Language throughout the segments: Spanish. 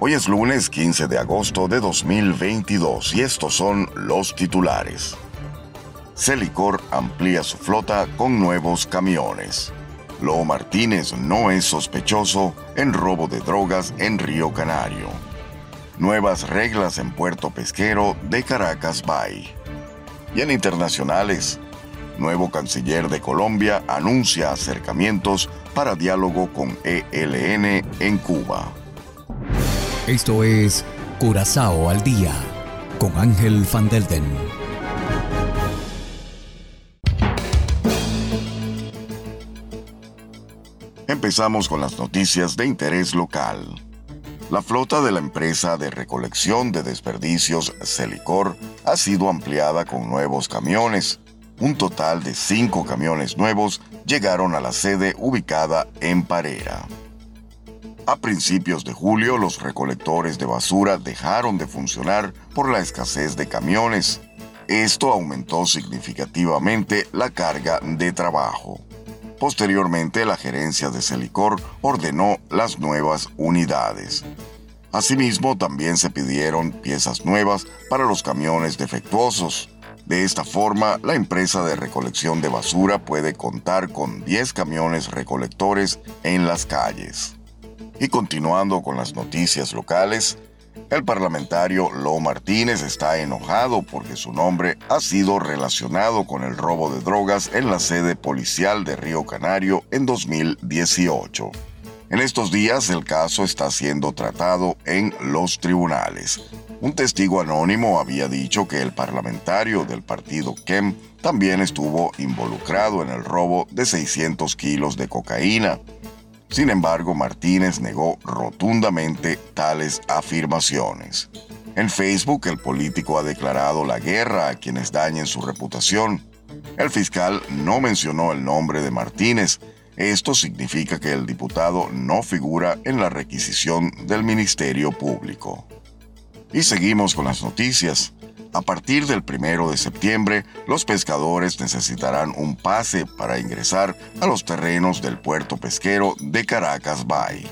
Hoy es lunes 15 de agosto de 2022 y estos son los titulares. Celicor amplía su flota con nuevos camiones. Lo Martínez no es sospechoso en robo de drogas en Río Canario. Nuevas reglas en Puerto Pesquero de Caracas Bay. Y en internacionales, nuevo canciller de Colombia anuncia acercamientos para diálogo con ELN en Cuba. Esto es Curazao al día con Ángel Van Delden. Empezamos con las noticias de interés local. La flota de la empresa de recolección de desperdicios Celicor ha sido ampliada con nuevos camiones. Un total de cinco camiones nuevos llegaron a la sede ubicada en Parera. A principios de julio, los recolectores de basura dejaron de funcionar por la escasez de camiones. Esto aumentó significativamente la carga de trabajo. Posteriormente, la gerencia de Celicor ordenó las nuevas unidades. Asimismo, también se pidieron piezas nuevas para los camiones defectuosos. De esta forma, la empresa de recolección de basura puede contar con 10 camiones recolectores en las calles. Y continuando con las noticias locales, el parlamentario Lo Martínez está enojado porque su nombre ha sido relacionado con el robo de drogas en la sede policial de Río Canario en 2018. En estos días el caso está siendo tratado en los tribunales. Un testigo anónimo había dicho que el parlamentario del partido KEM también estuvo involucrado en el robo de 600 kilos de cocaína sin embargo, Martínez negó rotundamente tales afirmaciones. En Facebook, el político ha declarado la guerra a quienes dañen su reputación. El fiscal no mencionó el nombre de Martínez. Esto significa que el diputado no figura en la requisición del Ministerio Público. Y seguimos con las noticias. A partir del primero de septiembre, los pescadores necesitarán un pase para ingresar a los terrenos del puerto pesquero de Caracas Bay.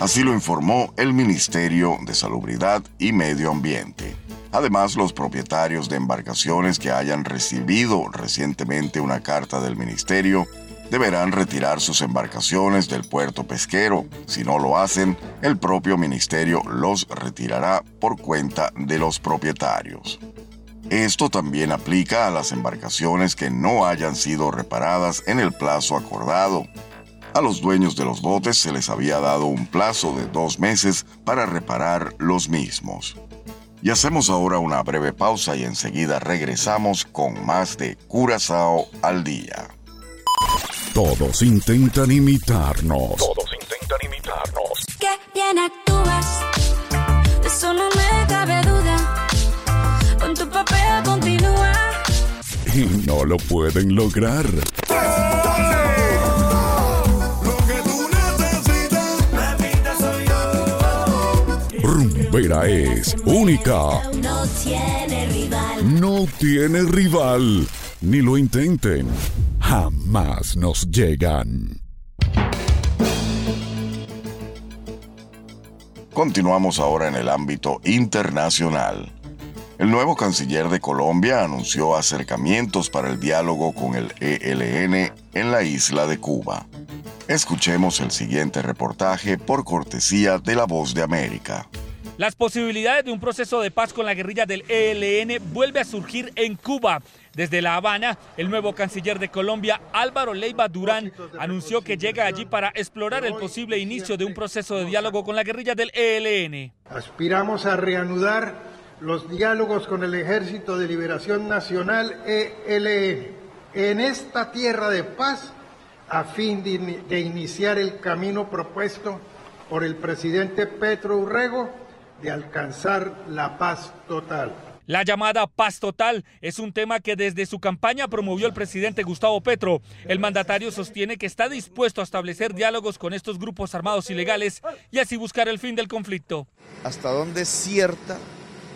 Así lo informó el Ministerio de Salubridad y Medio Ambiente. Además, los propietarios de embarcaciones que hayan recibido recientemente una carta del Ministerio deberán retirar sus embarcaciones del puerto pesquero. Si no lo hacen, el propio ministerio los retirará por cuenta de los propietarios. Esto también aplica a las embarcaciones que no hayan sido reparadas en el plazo acordado. A los dueños de los botes se les había dado un plazo de dos meses para reparar los mismos. Y hacemos ahora una breve pausa y enseguida regresamos con más de Curazao al día. Todos intentan imitarnos. Todos intentan imitarnos. Qué bien actúas, de eso no me cabe duda. Con tu papel continúa. Y no lo pueden lograr. Rumbera es única. No tiene rival. No tiene rival. Ni lo intenten. Jamás nos llegan. Continuamos ahora en el ámbito internacional. El nuevo canciller de Colombia anunció acercamientos para el diálogo con el ELN en la isla de Cuba. Escuchemos el siguiente reportaje por cortesía de La Voz de América. Las posibilidades de un proceso de paz con la guerrilla del ELN vuelve a surgir en Cuba. Desde La Habana, el nuevo canciller de Colombia, Álvaro Leiva Durán, anunció que llega allí para explorar el posible inicio de un proceso de diálogo con la guerrilla del ELN. Aspiramos a reanudar los diálogos con el Ejército de Liberación Nacional ELN en esta tierra de paz a fin de, de iniciar el camino propuesto por el presidente Petro Urrego de alcanzar la paz total. La llamada paz total es un tema que desde su campaña promovió el presidente Gustavo Petro. El mandatario sostiene que está dispuesto a establecer diálogos con estos grupos armados ilegales y así buscar el fin del conflicto. ¿Hasta dónde es cierta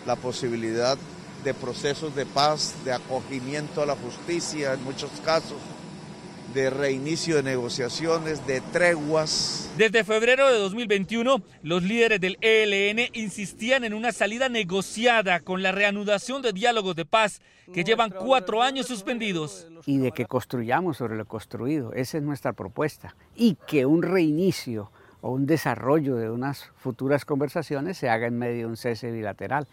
la posibilidad de procesos de paz, de acogimiento a la justicia en muchos casos? De reinicio de negociaciones, de treguas. Desde febrero de 2021, los líderes del ELN insistían en una salida negociada con la reanudación de diálogos de paz que llevan cuatro años suspendidos. Y de que construyamos sobre lo construido, esa es nuestra propuesta. Y que un reinicio o un desarrollo de unas futuras conversaciones se haga en medio de un cese bilateral.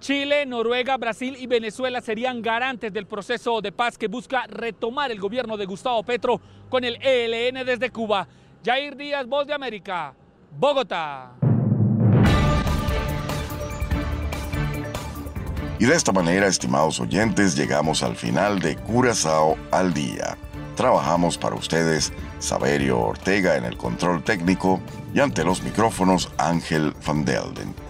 Chile, Noruega, Brasil y Venezuela serían garantes del proceso de paz que busca retomar el gobierno de Gustavo Petro con el ELN desde Cuba. Jair Díaz, Voz de América, Bogotá. Y de esta manera, estimados oyentes, llegamos al final de Curazao al día. Trabajamos para ustedes Saberio Ortega en el control técnico y ante los micrófonos Ángel Van Delden.